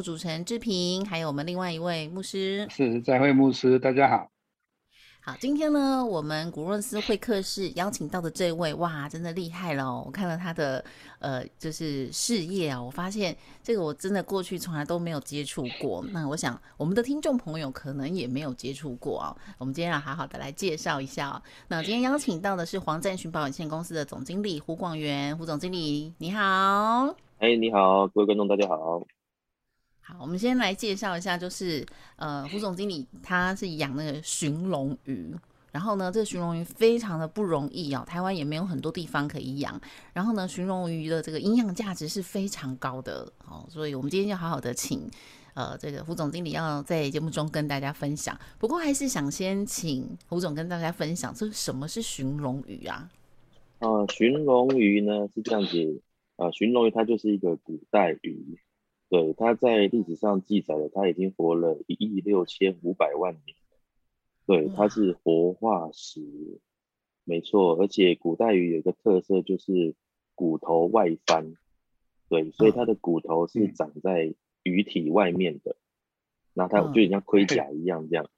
目主持人志平，还有我们另外一位牧师是在会牧师，大家好。好，今天呢，我们古润斯会客室邀请到的这位，哇，真的厉害了！我看了他的呃，就是事业啊，我发现这个我真的过去从来都没有接触过。那我想我们的听众朋友可能也没有接触过啊。我们今天要好好的来介绍一下。那今天邀请到的是黄赞寻保有限公司的总经理胡广元，胡总经理，你好。哎，你好，各位观众，大家好。我们先来介绍一下，就是呃，胡总经理他是养那个寻龙鱼，然后呢，这个寻龙鱼非常的不容易哦，台湾也没有很多地方可以养，然后呢，寻龙鱼的这个营养价值是非常高的哦，所以我们今天就好好的请呃这个胡总经理要在节目中跟大家分享。不过还是想先请胡总跟大家分享，这什么是寻龙鱼啊？啊，寻龙鱼呢是这样子，啊，寻龙鱼它就是一个古代鱼。对，它在历史上记载了，它已经活了一亿六千五百万年。对，它是活化石，没错。而且古代鱼有一个特色，就是骨头外翻。对，所以它的骨头是长在鱼体外面的，那它就像盔甲一样这样。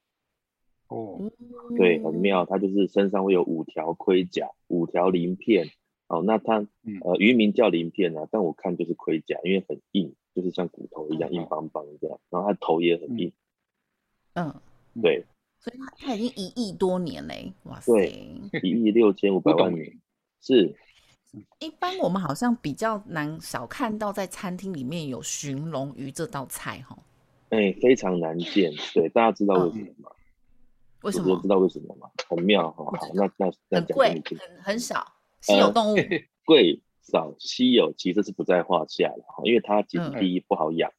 哦，对，很妙。它就是身上会有五条盔甲，五条鳞片。哦，那它呃，渔民叫鳞片啊，但我看就是盔甲，因为很硬。就是像骨头一样硬邦邦这样，然后它头也很硬。嗯，对。所以它它已经一亿多年嘞，哇塞！对，一亿六千五百万年。是。一般我们好像比较难少看到在餐厅里面有寻龙鱼这道菜哈。哎，非常难见。对，大家知道为什么吗？为什么？知道为什么吗？很妙哈。好，那那那很贵，很很少稀有动物。贵。少稀有其实是不在话下的哈，因为它其实第一不好养，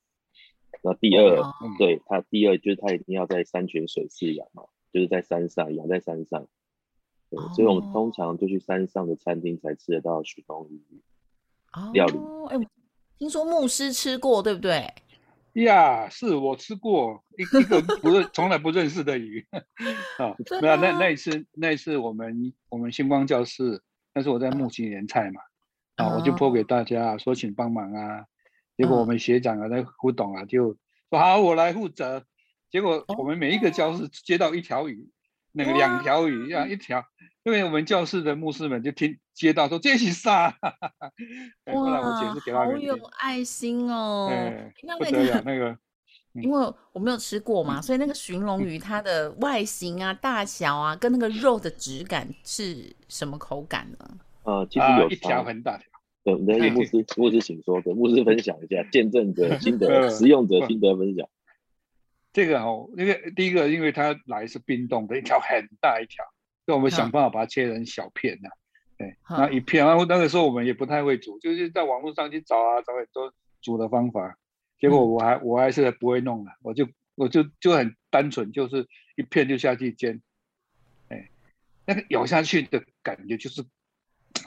那第二，对它第二就是它一定要在山泉水饲养嘛，就是在山上养在山上，对，所以我们通常就去山上的餐厅才吃得到许东鱼料理。哎，听说牧师吃过对不对？呀，是我吃过一一个不是 从来不认识的鱼。啊，没有那那一次那一次我们我们星光教室，那是我在木青年菜嘛。啊，我就泼给大家说，请帮忙啊！结果我们学长啊，那胡董啊，就说好，我来负责。结果我们每一个教室接到一条鱼，那个两条鱼，这样一条，因为我们教室的牧师们就听接到说这是啥？哇，好有爱心哦！那那个那个，因为我没有吃过嘛，所以那个寻龙鱼它的外形啊、大小啊，跟那个肉的质感是什么口感呢？呃，其实有一条很大条。对，那个牧师，牧师请说，跟牧师分享一下，见证者 心得，使用者心得分享。这个哦，那个第一个，因为它来是冰冻的，一条很大一条，所以我们想办法把它切成小片呐。对，那一片，然后那个时候我们也不太会煮，就是在网络上去找啊，找很多煮的方法。结果我还我还是不会弄了，我就我就就很单纯，就是一片就下去煎。哎，那个咬下去的感觉就是。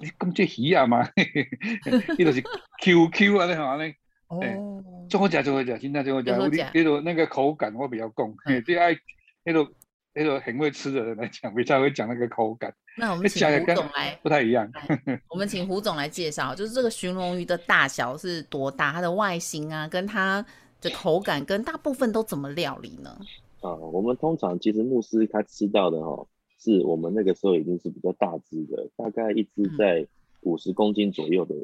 你咁即鱼啊嘛，呢度是 QQ 啊，你好咧，哦，最好食最好食，现在最好食。呢度那个口感我比较共，对爱呢度呢度很会吃的人来讲，比较会讲那个口感。那我们请胡总来，不太一样。我们请胡总来介绍，就是这个寻龙鱼的大小是多大，它的外形啊，跟它的口感跟大部分都怎么料理呢？啊，我们通常其实牧师他吃到的哈。是我们那个时候已经是比较大只的，大概一只在五十公斤左右的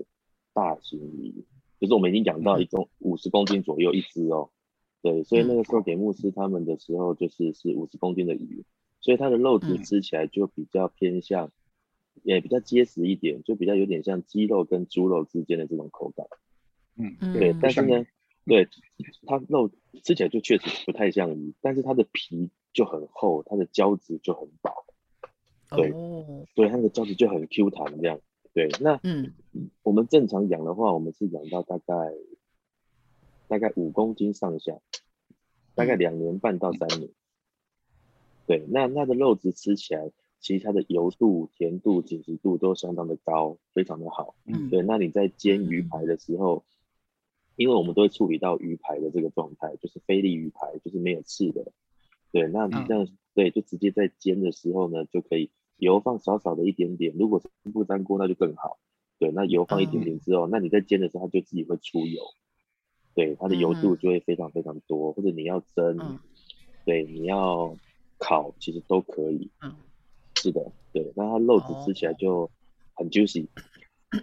大型鱼，就是我们已经养到一共五十公斤左右一只哦。对，所以那个时候给牧师他们的时候，就是是五十公斤的鱼，所以它的肉质吃起来就比较偏向也比较结实一点，就比较有点像鸡肉跟猪肉之间的这种口感。嗯，对，但是呢，对它肉吃起来就确实不太像鱼，但是它的皮就很厚，它的胶质就很薄。对，对，它的胶质就很 Q 弹这样。对，那嗯，我们正常养的话，我们是养到大概大概五公斤上下，大概两年半到三年。对，那那的肉质吃起来，其实它的油度、甜度、紧实度都相当的高，非常的好。嗯，对，那你在煎鱼排的时候，因为我们都会处理到鱼排的这个状态，就是菲力鱼排，就是没有刺的。对，那你这样，对，就直接在煎的时候呢，就可以。油放少少的一点点，如果是不粘锅那就更好。对，那油放一点点之后，那你在煎的时候它就自己会出油，对，它的油度就会非常非常多。或者你要蒸，对，你要烤，其实都可以。嗯，是的，对，那它肉质吃起来就很 juicy，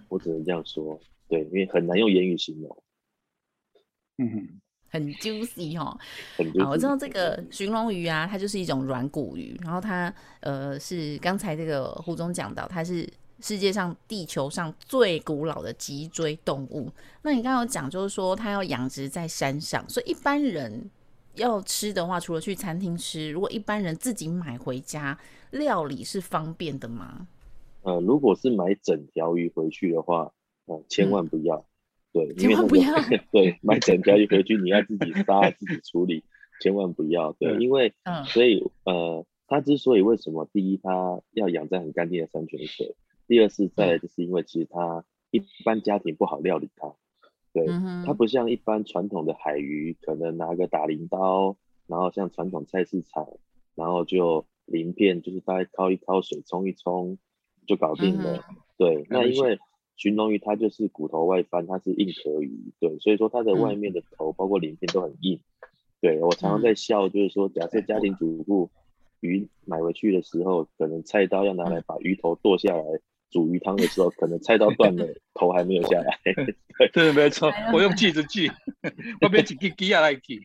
我只能这样说。对，因为很难用言语形容。嗯。很 juicy 哈，啊，我知道这个寻龙鱼啊，它就是一种软骨鱼，然后它呃是刚才这个胡总讲到，它是世界上地球上最古老的脊椎动物。那你刚刚有讲就是说它要养殖在山上，所以一般人要吃的话，除了去餐厅吃，如果一般人自己买回家料理是方便的吗？呃，如果是买整条鱼回去的话，呃，千万不要。对，千万不要。对，买整条鱼回去，你要自己杀、自己处理，千万不要。对，因为，所以，呃，它之所以为什么，第一，它要养在很干净的山泉水；，第二是在，就是因为其实它一般家庭不好料理它。对，它不像一般传统的海鱼，可能拿个打铃刀，然后像传统菜市场，然后就鳞片，就是大概焯一焯水，冲一冲就搞定了。对，那因为。寻龙鱼它就是骨头外翻，它是硬壳鱼，对，所以说它的外面的头包括鳞片都很硬。对我常常在笑，就是说，假设家庭主妇鱼买回去的时候，可能菜刀要拿来把鱼头剁下来煮鱼汤的时候，可能菜刀断了，头还没有下来。对，没错，我用锯子锯，我别锯锯下来锯。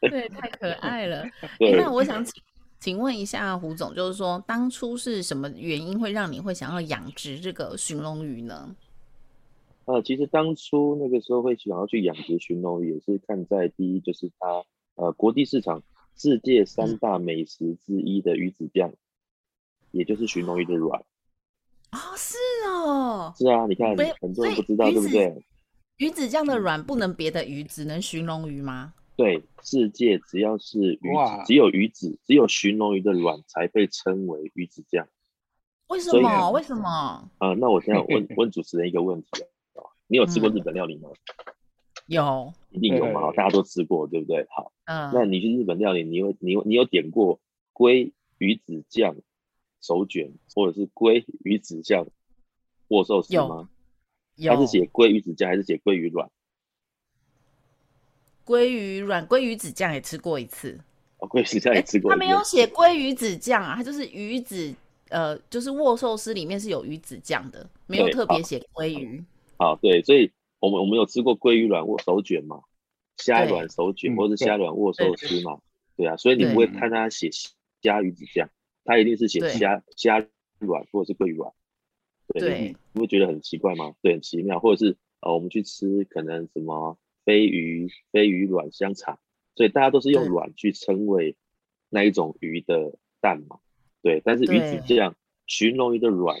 对，太可爱了。那我想请。请问一下胡总，就是说当初是什么原因会让你会想要养殖这个寻龙鱼呢？呃，其实当初那个时候会想要去养殖寻龙鱼，也是看在第一就是它呃国际市场世界三大美食之一的鱼子酱，也就是寻龙鱼的卵。哦，是哦，是啊，你看很多人不知道对不对？鱼子酱的卵不能别的鱼，只能寻龙鱼吗？对，世界只要是鱼子，只有鱼子，只有鲟龙鱼的卵才被称为鱼子酱。为什么？为什么？啊，那我现在问 问主持人一个问题啊，你有吃过日本料理吗？有，一定有嘛，大家都吃过，对不对？好，嗯，那你去日本料理，你有你有你有点过鲑鱼子酱手卷，或者是鲑鱼子酱握寿司吗？有，它是写鲑鱼子酱还是写鲑鱼卵？鲑鱼软鲑鱼子酱也吃过一次，哦，鲑鱼子酱也吃过。他没有写鲑鱼子酱啊，他就是鱼子，呃，就是握寿司里面是有鱼子酱的，没有特别写鲑鱼。好，对，所以我们我们有吃过鲑鱼软握手卷嘛，虾卵手卷或者虾卵握寿司嘛，对啊，所以你不会看他写虾鱼子酱，他一定是写虾虾卵或者是鲑鱼卵。对，你会觉得很奇怪吗？对，很奇妙，或者是呃，我们去吃可能什么。飞鱼、飞鱼卵香肠，所以大家都是用卵去称谓那一种鱼的蛋嘛，对。但是鱼子酱，寻龙鱼的卵，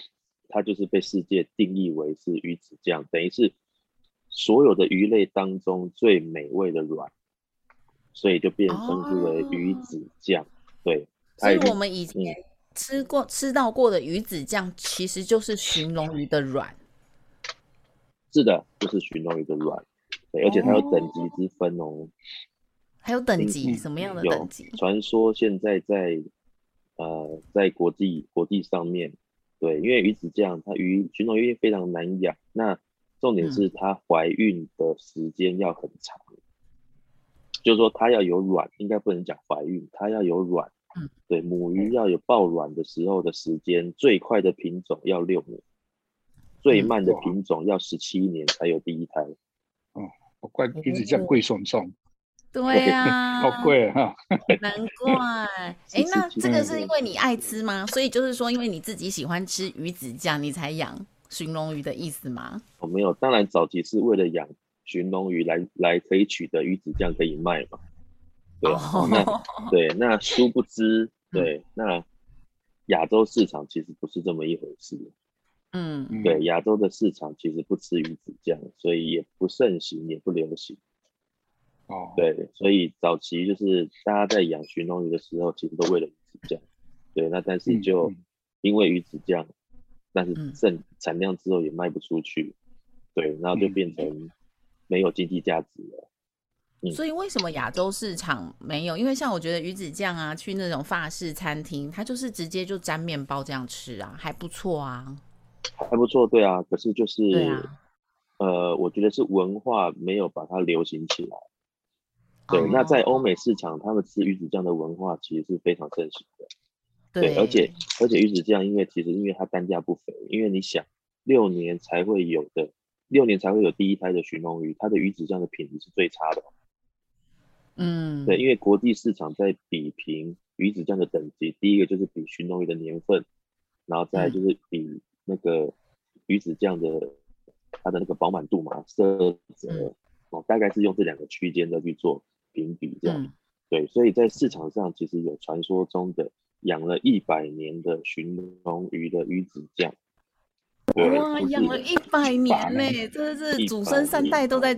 它就是被世界定义为是鱼子酱，等于是所有的鱼类当中最美味的卵，所以就变称之为鱼子酱。对，所以我们以前吃过、吃到过的鱼子酱，其实就是寻龙鱼的卵。是的，就是寻龙鱼的卵。对，而且它有等级之分哦。还有等级，什么样的等级？传说现在在呃，在国际国际上面，对，因为鱼子酱它鱼群龙鱼非常难养，那重点是它怀孕的时间要很长，就是说它要有卵，应该不能讲怀孕，它要有卵。嗯，对，母鱼要有抱卵的时候的时间，最快的品种要六年，最慢的品种要十七年才有第一胎。怪鱼子酱贵送送，对呀，好贵哈，难怪。哎，那这个是因为你爱吃吗？所以就是说，因为你自己喜欢吃鱼子酱，你才养寻龙鱼的意思吗？哦，没有，当然早期是为了养寻龙鱼来来可以取得鱼子酱可以卖嘛。对，那 对，那殊不知，对，那亚洲市场其实不是这么一回事。嗯，对，亚洲的市场其实不吃鱼子酱，所以也不盛行，也不流行。哦，对，所以早期就是大家在养鲟龙鱼的时候，其实都为了鱼子酱。对，那但是就因为鱼子酱，但是剩产量之后也卖不出去，对，然后就变成没有经济价值了。所以为什么亚洲市场没有？因为像我觉得鱼子酱啊，去那种法式餐厅，它就是直接就沾面包这样吃啊，还不错啊，还不错，对啊。可是就是，呃，我觉得是文化没有把它流行起来。对，那在欧美市场，他们吃鱼子酱的文化其实是非常盛行的。对，而且而且鱼子酱，因为其实因为它单价不菲，因为你想六年才会有的，六年才会有第一胎的寻龙鱼，它的鱼子酱的品质是最差的。嗯，对，因为国际市场在比评鱼子酱的等级，第一个就是比寻龙鱼的年份，然后再就是比那个鱼子酱的它的那个饱满度嘛，色泽哦，大概是用这两个区间再去做。评比这样，对，所以在市场上其实有传说中的养了一百年的寻龙鱼的鱼子酱，哇，养了一百年呢，真的是祖孙三代都在，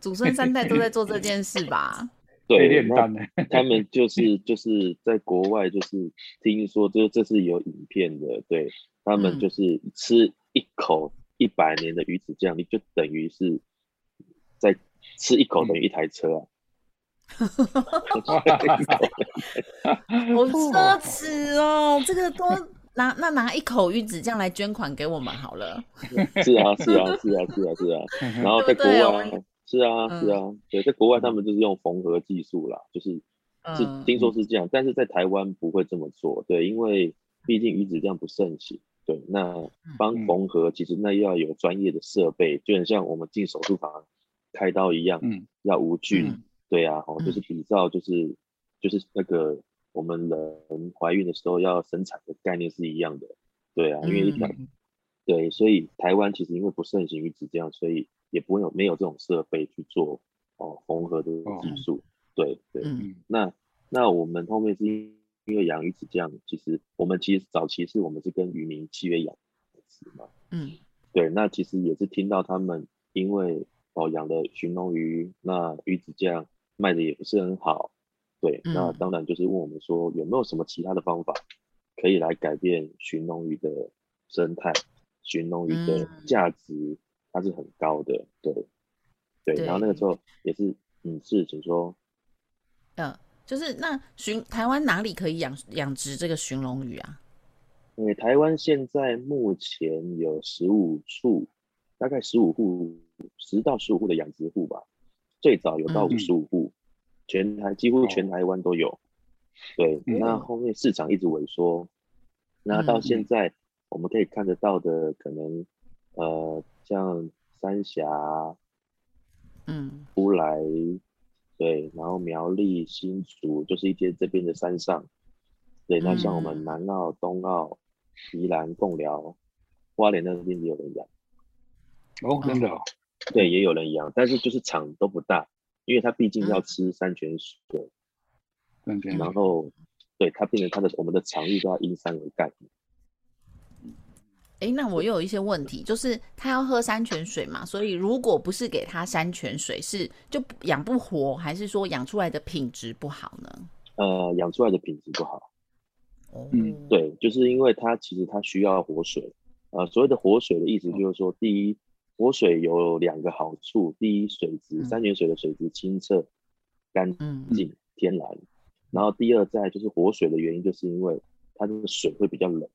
祖孙三代都在做这件事吧？对，那 他们就是就是在国外就是听说，就这是有影片的，对他们就是吃一口一百年的鱼子酱，你就等于是在吃一口等于一台车啊。好 奢侈哦！这个多拿那拿一口鱼子酱来捐款给我们好了。是啊，是啊，是啊，是啊，是啊。然后在国外，是啊，是啊，对，在国外他们就是用缝合技术啦，就是是听说是这样，但是在台湾不会这么做，对，因为毕竟鱼子酱不盛行，对，那帮缝合其实那要有专业的设备，就很像我们进手术房开刀一样，嗯，要无菌。对啊，哦，就是比照，就是就是那个我们人怀孕的时候要生产的概念是一样的。对啊，因为一条，对，所以台湾其实因为不盛行于此这样，所以也不会有没有这种设备去做哦缝合的技术。对对，那那我们后面是因为养鱼子酱，其实我们其实早期是我们是跟渔民契约养殖嘛。嗯，对，那其实也是听到他们因为哦养的寻龙鱼，那鱼子酱。卖的也不是很好，对，那当然就是问我们说有没有什么其他的方法可以来改变寻龙鱼的生态，寻龙鱼的价值它是很高的，对，对，然后那个时候也是，嗯，是，请说，嗯，就是那寻台湾哪里可以养养殖这个寻龙鱼啊？因为台湾现在目前有十五处，大概十五户，十到十五户的养殖户吧。最早有到五十五户，全台几乎全台湾都有。对，那后面市场一直萎缩，那到现在我们可以看得到的，可能呃像三峡，嗯，乌来，对，然后苗栗、新竹，就是一些这边的山上。对，那像我们南澳、东澳、宜兰、贡寮、花莲那边也有人养。哦，真的。对，也有人养，但是就是场都不大，因为它毕竟要吃山泉水，然后对它变成它的我们的场域都要因山而盖。哎，那我又有一些问题，就是他要喝山泉水嘛，所以如果不是给他山泉水，是就养不活，还是说养出来的品质不好呢？呃，养出来的品质不好。哦，对，就是因为它其实它需要活水，呃，所谓的活水的意思就是说，第一。活水有两个好处，第一，水质山泉水的水质清澈、干净、天然。然后第二，在就是活水的原因，就是因为它的水会比较冷。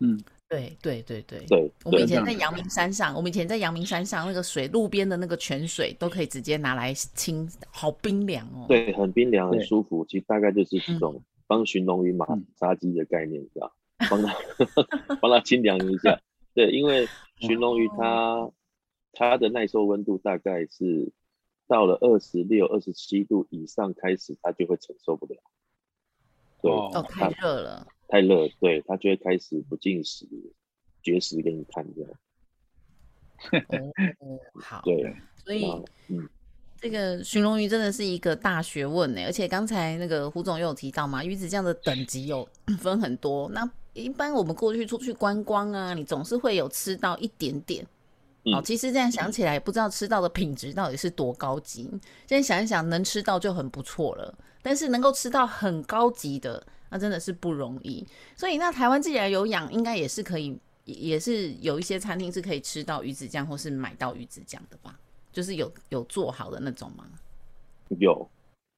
嗯，对对对对对。我们以前在阳明山上，我们以前在阳明山上那个水，路边的那个泉水都可以直接拿来清，好冰凉哦。对，很冰凉，很舒服。其实大概就是这种帮寻龙鱼马杀鸡的概念，是吧？帮他 帮他清凉一下。对，因为。寻龙鱼它它的耐受温度大概是到了二十六、二十七度以上开始，它就会承受不了。对，哦，太热了，太热，对，他就会开始不进食、绝食给你看这样。哦，好，对，所以，嗯，这个寻龙鱼真的是一个大学问呢。而且刚才那个胡总又有提到嘛，鱼子酱的等级有 分很多。那一般我们过去出去观光啊，你总是会有吃到一点点。哦，其实这样想起来，不知道吃到的品质到底是多高级。现在想一想，能吃到就很不错了。但是能够吃到很高级的，那真的是不容易。所以，那台湾既然有养，应该也是可以。也是有一些餐厅是可以吃到鱼子酱，或是买到鱼子酱的吧？就是有有做好的那种吗？有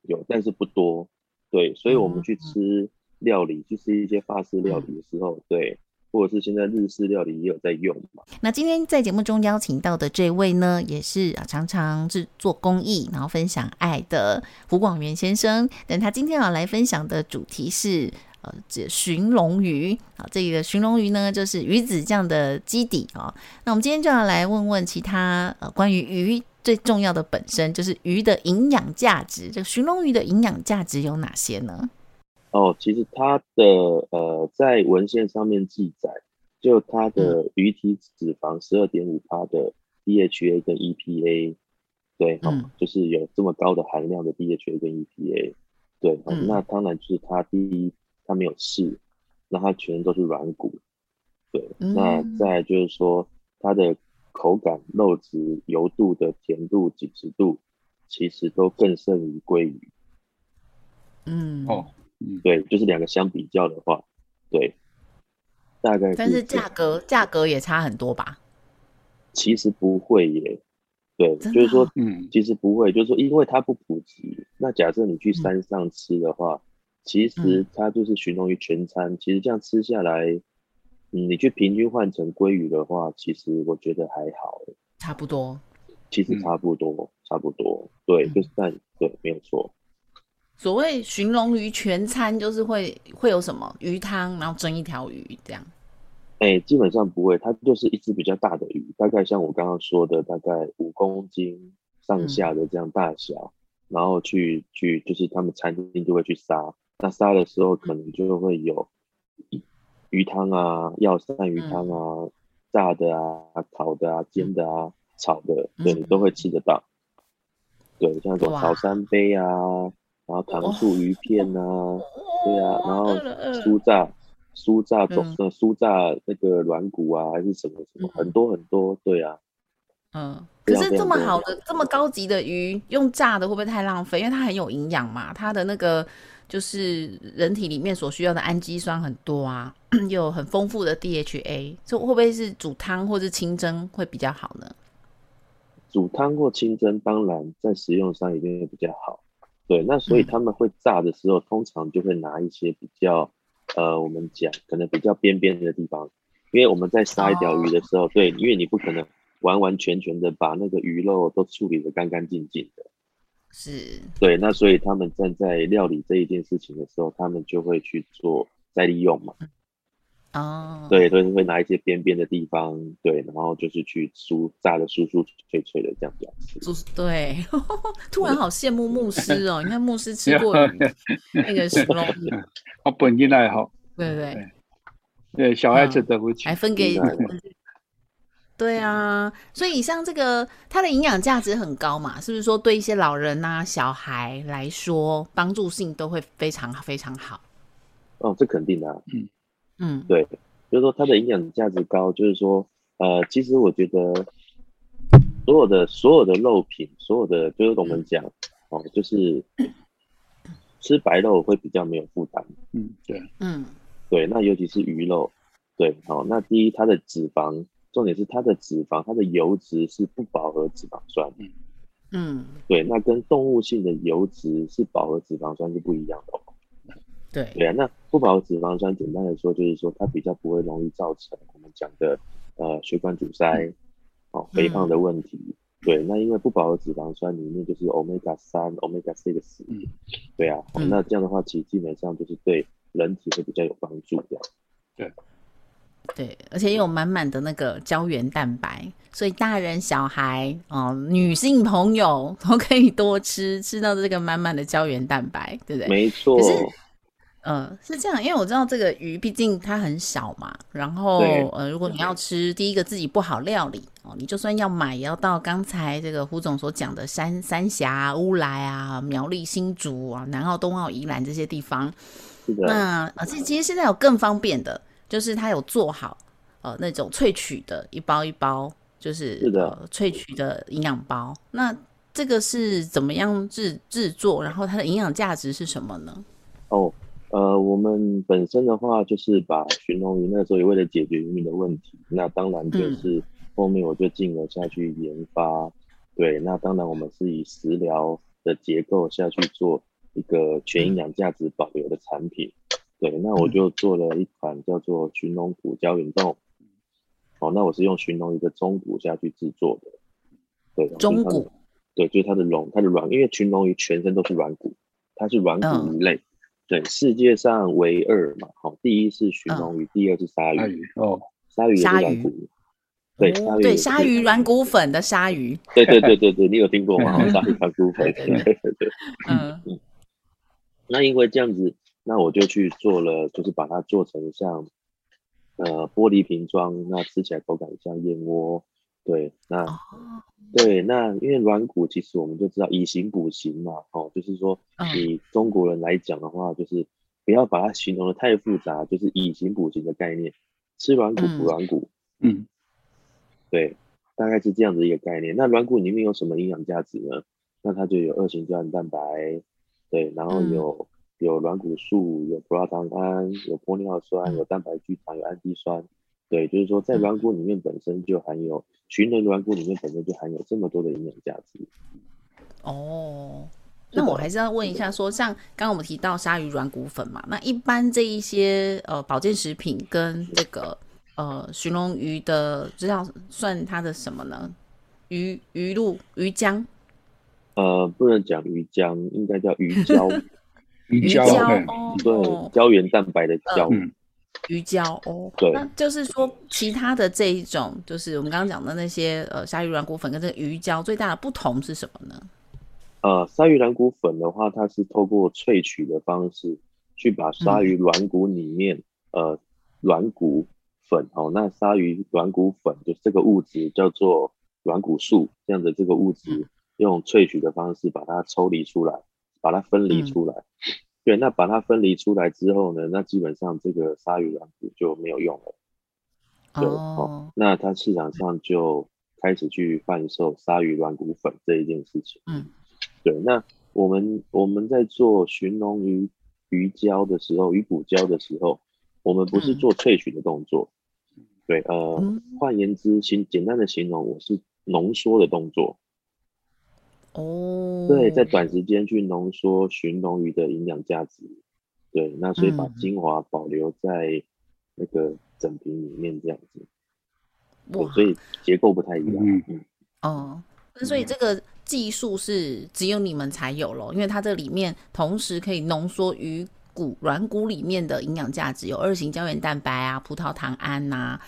有，但是不多。对，所以我们去吃料理，去吃一些法式料理的时候，对，或者是现在日式料理也有在用嘛。那今天在节目中邀请到的这位呢，也是啊常常是做公益，然后分享爱的胡广元先生。但他今天要来分享的主题是。呃，这寻龙鱼啊，这个寻龙鱼呢，就是鱼子酱的基底啊。那我们今天就要来问问其他呃，关于鱼最重要的本身，就是鱼的营养价值。这个寻龙鱼的营养价值有哪些呢？哦，其实它的呃，在文献上面记载，就它的鱼体脂肪十二点五帕的 DHA 跟 EPA，对，嗯，就是有这么高的含量的 DHA 跟 EPA，对，那当然就是它第一。它没有刺，那它全都是软骨，对。那再就是说，它的口感、肉质、油度的甜度、紧实度，其实都更胜于鲑鱼。嗯，哦，对，就是两个相比较的话，对，大概。但是价格价格也差很多吧？其实不会耶，对，就是说，嗯，其实不会，就是说，因为它不普及。那假设你去山上吃的话。其实它就是寻龙于全餐，其实这样吃下来，嗯，你去平均换成鲑鱼的话，其实我觉得还好，差不多。其实差不多，差不多，对，就是但对，没有错。所谓寻龙鱼全餐，就是会会有什么鱼汤，然后蒸一条鱼这样。哎，基本上不会，它就是一只比较大的鱼，大概像我刚刚说的，大概五公斤上下的这样大小，然后去去就是他们餐厅就会去杀。那杀的时候可能就会有鱼汤啊、药膳鱼汤啊、炸的啊、烤的啊、煎的啊、炒的，对你都会吃得到。对，像这种炒三杯啊，然后糖醋鱼片啊，对啊，然后酥炸、酥炸中的酥炸那个软骨啊，还是什么什么，很多很多，对啊。嗯，可是这么好的、这么高级的鱼，用炸的会不会太浪费？因为它很有营养嘛，它的那个。就是人体里面所需要的氨基酸很多啊，又有很丰富的 DHA，这会不会是煮汤或是清蒸会比较好呢？煮汤或清蒸，当然在食用上一定会比较好。对，那所以他们会炸的时候，通常就会拿一些比较，呃，我们讲可能比较边边的地方，因为我们在杀一条鱼的时候，对，因为你不可能完完全全的把那个鱼肉都处理的干干净净的。是对，那所以他们站在料理这一件事情的时候，他们就会去做再利用嘛。哦，对，都是会拿一些边边的地方，对，然后就是去酥炸的酥酥脆脆的这样子。就是对，突然好羡慕牧师哦！你看牧师吃过 那个什么？我本身爱好。对对对，小孩子的不起，还分给。对啊，所以像这个，它的营养价值很高嘛，是不是说对一些老人呐、小孩来说，帮助性都会非常非常好？哦，这肯定的，嗯嗯，对，就是说它的营养价值高，就是说，呃，其实我觉得所有的所有的肉品，所有的就是我们讲哦，就是吃白肉会比较没有负担，嗯，对，嗯，对，那尤其是鱼肉，对，好，那第一它的脂肪。重点是它的脂肪，它的油脂是不饱和脂肪酸。嗯嗯，对，那跟动物性的油脂是饱和脂肪酸是不一样的。对对啊，那不饱和脂肪酸，简单的说就是说它比较不会容易造成我们讲的呃血管阻塞、哦肥胖的问题。对，那因为不饱和脂肪酸里面就是 omega 三、omega six。嗯，对啊，那这样的话其实基本上就是对人体会比较有帮助的。对。对，而且有满满的那个胶原蛋白，所以大人小孩哦，女性朋友都可以多吃，吃到这个满满的胶原蛋白，对不对？没错。可是，呃，是这样，因为我知道这个鱼毕竟它很小嘛，然后呃，如果你要吃，第一个自己不好料理哦，你就算要买，也要到刚才这个胡总所讲的三三峡、乌来啊、苗栗、新竹啊、南澳、东澳、宜兰这些地方。那啊，其其实现在有更方便的。就是它有做好，呃，那种萃取的一包一包，就是是的萃取的营养包。那这个是怎么样制制作？然后它的营养价值是什么呢？哦，呃，我们本身的话就是把寻龙鱼那时候也为了解决渔民的问题，那当然就是后面我就进而下去研发。对，那当然我们是以食疗的结构下去做一个全营养价值保留的产品。对，那我就做了一款叫做寻龙骨胶原冻，哦，那我是用寻龙鱼的中骨下去制作的，对，中骨，对，就是它的龙，它的软，因为群龙鱼全身都是软骨，它是软骨鱼类，对，世界上唯二嘛，好，第一是寻龙鱼，第二是鲨鱼，哦，鲨鱼也是软骨，对，鲨鱼，对，鲨鱼软骨粉的鲨鱼，对对对对对，你有听过吗？鲨鱼软骨粉，对对对，嗯嗯，那因为这样子。那我就去做了，就是把它做成像呃玻璃瓶装，那吃起来口感像燕窝。对，那对，那因为软骨其实我们就知道以形补形嘛，哦，就是说以中国人来讲的话，就是不要把它形容的太复杂，就是以形补形的概念，吃软骨补软骨。嗯，对，大概是这样的一个概念。那软骨里面有什么营养价值呢？那它就有二型胶原蛋白，对，然后有。有软骨素，有葡萄糖胺，有玻尿酸，有蛋白聚糖，有氨基酸。对，就是说在软骨里面本身就含有，群的软骨里面本身就含有这么多的营养价值。哦，那我还是要问一下，说像刚刚我们提到鲨鱼软骨粉嘛，那一般这一些呃保健食品跟这个呃寻龙鱼的，这叫算它的什么呢？鱼鱼露、鱼浆？呃，不能讲鱼浆，应该叫鱼 胶。鱼胶哦，对，胶原蛋白的胶，鱼胶哦，对，那就是说其他的这一种，就是我们刚刚讲的那些呃鲨鱼软骨粉跟这个鱼胶最大的不同是什么呢？呃，鲨鱼软骨粉的话，它是透过萃取的方式去把鲨鱼软骨里面呃软骨粉哦，那鲨鱼软骨粉就是这个物质叫做软骨素，这样的这个物质用萃取的方式把它抽离出来。把它分离出来，对，那把它分离出来之后呢，那基本上这个鲨鱼软骨就没有用了，对，哦，那它市场上就开始去贩售鲨鱼软骨粉这一件事情，嗯，对，那我们我们在做寻龙鱼鱼胶的时候，鱼骨胶的时候，我们不是做萃取的动作，对，呃，换言之，形简单的形容，我是浓缩的动作。哦，对，在短时间去浓缩寻龙鱼的营养价值，对，那所以把精华保留在那个整瓶里面这样子，哇，所以结构不太一样，嗯嗯，哦，那所以这个技术是只有你们才有咯，因为它这里面同时可以浓缩鱼骨软骨里面的营养价值，有二型胶原蛋白啊、葡萄糖胺呐。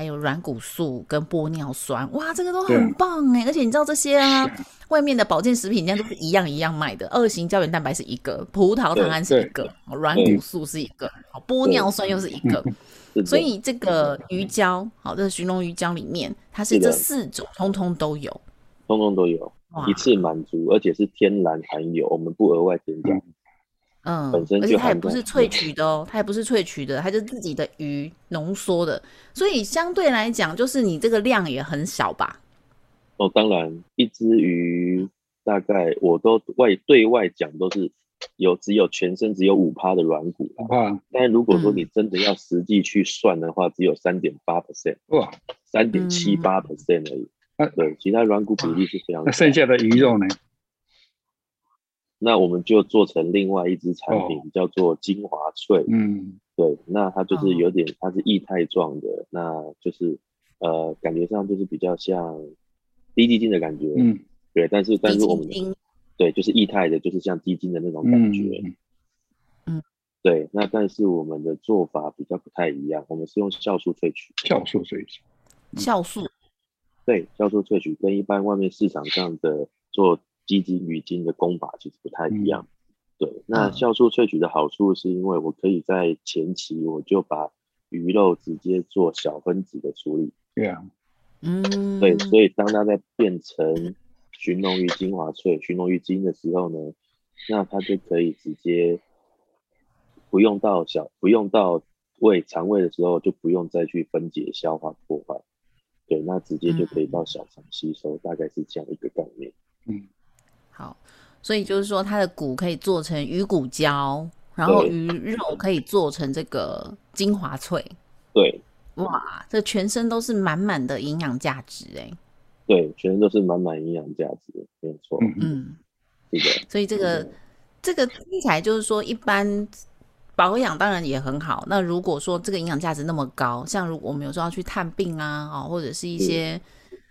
还有软骨素跟玻尿酸，哇，这个都很棒哎！而且你知道这些啊，外面的保健食品人家都是一样一样卖的。二型胶原蛋白是一个，葡萄糖胺是一个，软骨素是一个，玻尿酸又是一个。所以这个鱼胶，好，这个寻龙鱼胶里面，它是这四种，通通都有，通通都有，一次满足，而且是天然含有，我们不额外添加。嗯，而且它也不是萃取的哦，它也不是萃取的，它就自己的鱼浓缩的，所以相对来讲，就是你这个量也很小吧？哦，当然，一只鱼大概我都外对外讲都是有只有全身只有五趴的软骨，啊，但如果说你真的要实际去算的话，只有三点八 percent，哇，三点七八 percent 而已。对，其他软骨比例是非常。那剩下的鱼肉呢？那我们就做成另外一支产品，叫做精华萃。嗯，对，那它就是有点，它是液态状的，那就是呃，感觉上就是比较像低基金的感觉。嗯，对，但是但是我们对，就是液态的，就是像基金的那种感觉。嗯对，那但是我们的做法比较不太一样，我们是用酵素萃取。酵素萃取，酵素。对，酵素萃取跟一般外面市场上的做鸡精、鱼精的功法其实不太一样。对，那酵素萃取的好处是因为我可以在前期我就把鱼肉直接做小分子的处理。对啊，嗯，对，所以当它在变成寻龙鱼精华萃、寻龙鱼精的时候呢，那它就可以直接。不用到小，不用到胃肠胃的时候，就不用再去分解、消化、破坏，对，那直接就可以到小肠吸收，大概是这样一个概念。嗯，好，所以就是说，它的骨可以做成鱼骨胶，然后鱼肉可以做成这个精华脆。对，哇，这全身都是满满的营养价值哎。对，全身都是满满营养价值，没错。嗯，是的。所以这个这个听起来就是说一般。保养当然也很好。那如果说这个营养价值那么高，像如果我们有时候要去探病啊，哦，或者是一些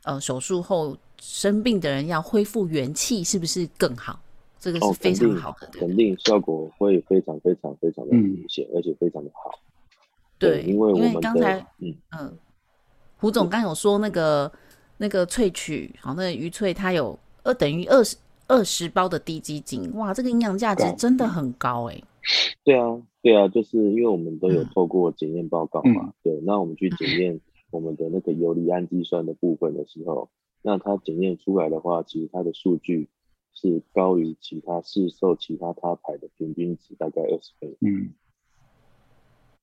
呃手术后生病的人要恢复元气，是不是更好？这个是非常好的，肯定效果会非常非常非常的明显，而且非常的好。对，因为因为刚才嗯嗯，胡总刚有说那个那个萃取，好，那个鱼萃它有二等于二十二十包的低基精，哇，这个营养价值真的很高哎。对啊。对啊，就是因为我们都有透过检验报告嘛，对，那我们去检验我们的那个游离氨基酸的部分的时候，那它检验出来的话，其实它的数据是高于其他市售其他他牌的平均值大概二十倍。嗯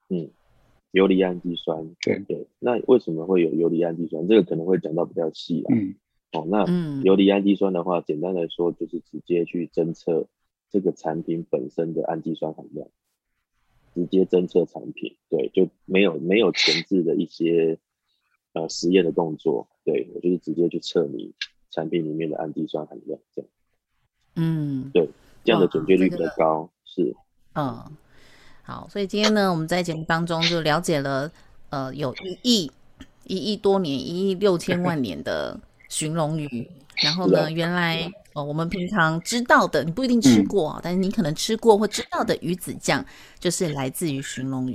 嗯，游离氨基酸，对对，那为什么会有游离氨基酸？这个可能会讲到比较细啊。嗯，哦，那游离氨基酸的话，简单来说就是直接去侦测这个产品本身的氨基酸含量。直接侦测产品，对，就没有没有前置的一些呃实验的动作，对我就是直接去测你产品里面的氨基酸含量，这样，嗯，对，这样的准确率比较高，是，嗯，好，所以今天呢，我们在节目当中就了解了，呃，有一亿一亿多年，一亿六千万年的 寻龙鱼，然后呢，原来。哦，我们平常知道的，你不一定吃过，但是你可能吃过或知道的鱼子酱，就是来自于寻龙鱼，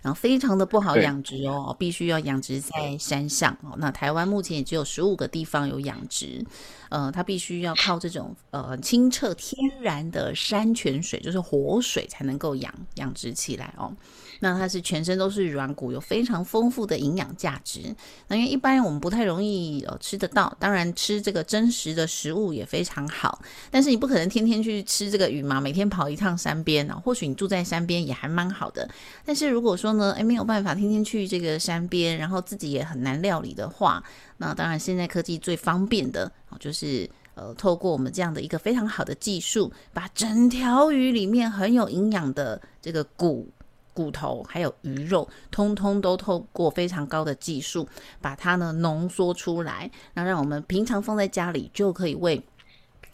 然后非常的不好养殖哦，必须要养殖在山上哦。那台湾目前也只有十五个地方有养殖，呃，它必须要靠这种呃清澈天然的山泉水，就是活水才能够养养殖起来哦。那它是全身都是软骨，有非常丰富的营养价值。那因为一般我们不太容易呃吃得到，当然吃这个真真实的食物也非常好。但是你不可能天天去吃这个鱼嘛，每天跑一趟山边啊。或许你住在山边也还蛮好的。但是如果说呢，诶没有办法天天去这个山边，然后自己也很难料理的话，那当然现在科技最方便的就是呃透过我们这样的一个非常好的技术，把整条鱼里面很有营养的这个骨。骨头还有鱼肉，通通都透过非常高的技术，把它呢浓缩出来，那让我们平常放在家里就可以为。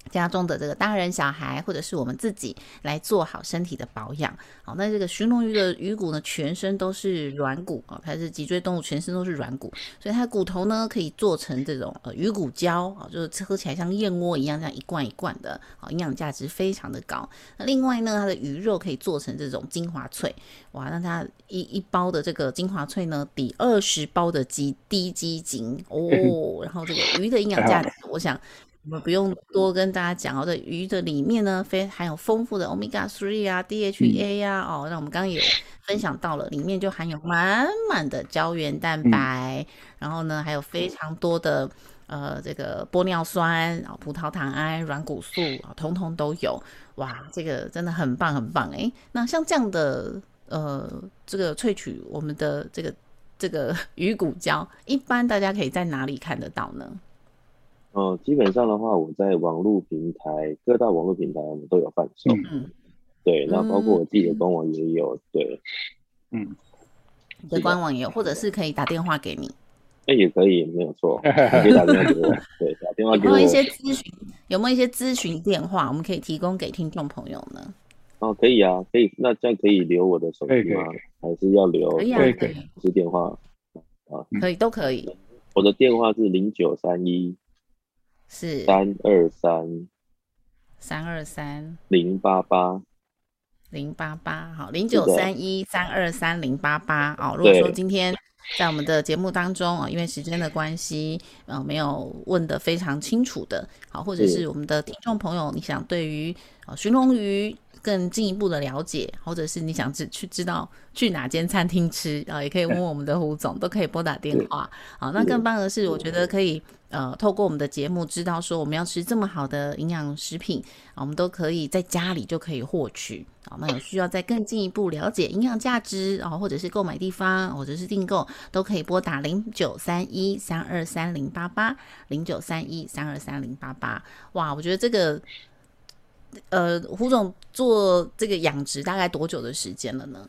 家中的这个大人小孩，或者是我们自己来做好身体的保养。好，那这个寻龙鱼的鱼骨呢，全身都是软骨啊，它是脊椎动物，全身都是软骨，所以它的骨头呢可以做成这种呃鱼骨胶啊，就是喝起来像燕窝一样，这样一罐一罐的，啊，营养价值非常的高。那另外呢，它的鱼肉可以做成这种精华脆，哇，那它一一包的这个精华脆呢，抵二十包的鸡低鸡精哦，然后这个鱼的营养价值，我想。我们不用多跟大家讲哦，这鱼的里面呢，非含有丰富的 omega three 啊，DHA 呀，哦，那我们刚刚有分享到了，里面就含有满满的胶原蛋白，然后呢，还有非常多的呃这个玻尿酸啊、葡萄糖胺、软骨素啊，通通都有，哇，这个真的很棒很棒哎。那像这样的呃这个萃取我们的这个这个 鱼骨胶，一般大家可以在哪里看得到呢？呃，基本上的话，我在网络平台各大网络平台我们都有贩售。嗯，对，那包括我自己的官网也有。对，嗯，你的官网也有，或者是可以打电话给你。那也可以，没有错，可以打电话给我。对，打电话给我。有没有一些咨询？有没有一些咨询电话，我们可以提供给听众朋友呢？哦，可以啊，可以。那这样可以留我的手机吗？还是要留？可以啊，可以。是电话啊，可以，都可以。我的电话是零九三一。是。三二三。三二三。零八八。零八八，好，零九三一三二三零八八，哦，如果说今天在我们的节目当中啊，因为时间的关系，呃，没有问的非常清楚的，好，或者是我们的听众朋友，你想对于呃寻龙鱼。更进一步的了解，或者是你想知去知道去哪间餐厅吃啊，也可以问我们的胡总，都可以拨打电话。好，那更棒的是，我觉得可以呃透过我们的节目知道说我们要吃这么好的营养食品啊，我们都可以在家里就可以获取好。那有需要再更进一步了解营养价值啊，或者是购买地方，或者是订购，都可以拨打零九三一三二三零八八零九三一三二三零八八。哇，我觉得这个。呃，胡总做这个养殖大概多久的时间了呢？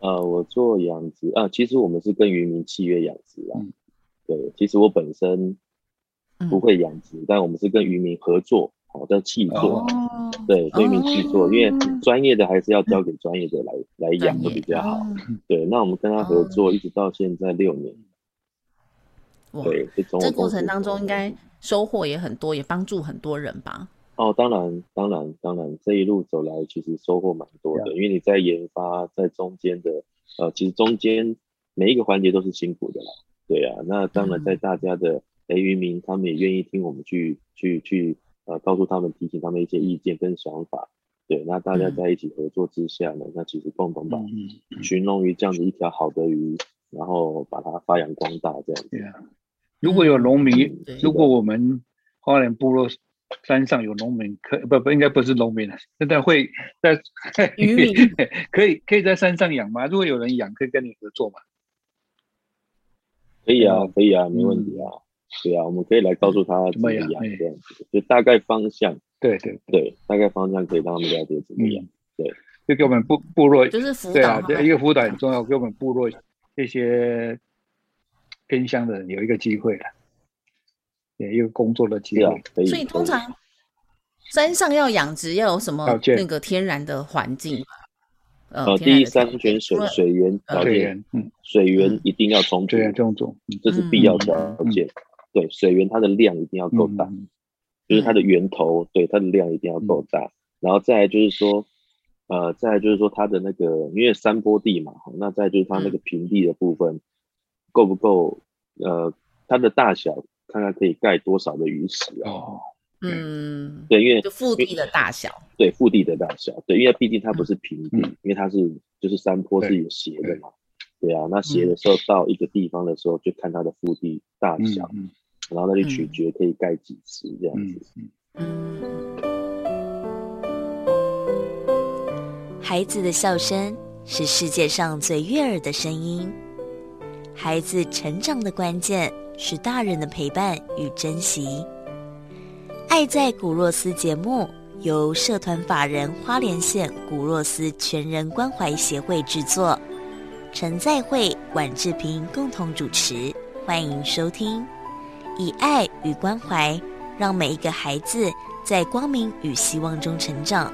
呃，我做养殖啊，其实我们是跟渔民契约养殖啊。对，其实我本身不会养殖，但我们是跟渔民合作，好叫契作。对，渔民去做，因为专业的还是要交给专业的来来养会比较好。对，那我们跟他合作，一直到现在六年。对，这过程当中应该收获也很多，也帮助很多人吧。哦，当然，当然，当然，这一路走来其实收获蛮多的，因为你在研发，在中间的，呃，其实中间每一个环节都是辛苦的啦。对啊，那当然在大家的诶渔民，他们也愿意听我们去去去，呃，告诉他们，提醒他们一些意见跟想法。对，那大家在一起合作之下呢，那其实共同把寻龙鱼这样子一条好的鱼，然后把它发扬光大这样子。如果有农民，如果我们花莲部落。山上有农民，可不不应该不是农民了，现在会在渔民 可以可以在山上养吗？如果有人养，可以跟你合作吗？可以啊，可以啊，没问题啊。对啊，我们可以来告诉他怎么养这样子，就大概方向。对对对，大概方向可以让他们了解怎么养。对，就给我们部部落就是辅导，一个辅导很重要，给我们部落这些偏乡的人有一个机会了。也一个工作的机会，所以通常山上要养殖要有什么那个天然的环境？呃，第一山泉水水源条件，嗯，水源一定要充足，充足，这是必要条件。对，水源它的量一定要够大，就是它的源头，对它的量一定要够大。然后再来就是说，呃，再就是说它的那个，因为山坡地嘛，那再就是它那个平地的部分够不够？呃，它的大小。看看可以盖多少的鱼池哦，嗯，对，因为就腹地的大小，对，腹地的大小，对，因为毕竟它不是平地，因为它是就是山坡是有斜的嘛，对啊，那斜的时候到一个地方的时候，就看它的腹地大小，然后那就取决可以盖几池这样子。嗯，孩子的笑声是世界上最悦耳的声音，孩子成长的关键。是大人的陪伴与珍惜。爱在古若斯节目由社团法人花莲县古若斯全人关怀协会制作，陈在慧、婉志平共同主持，欢迎收听。以爱与关怀，让每一个孩子在光明与希望中成长。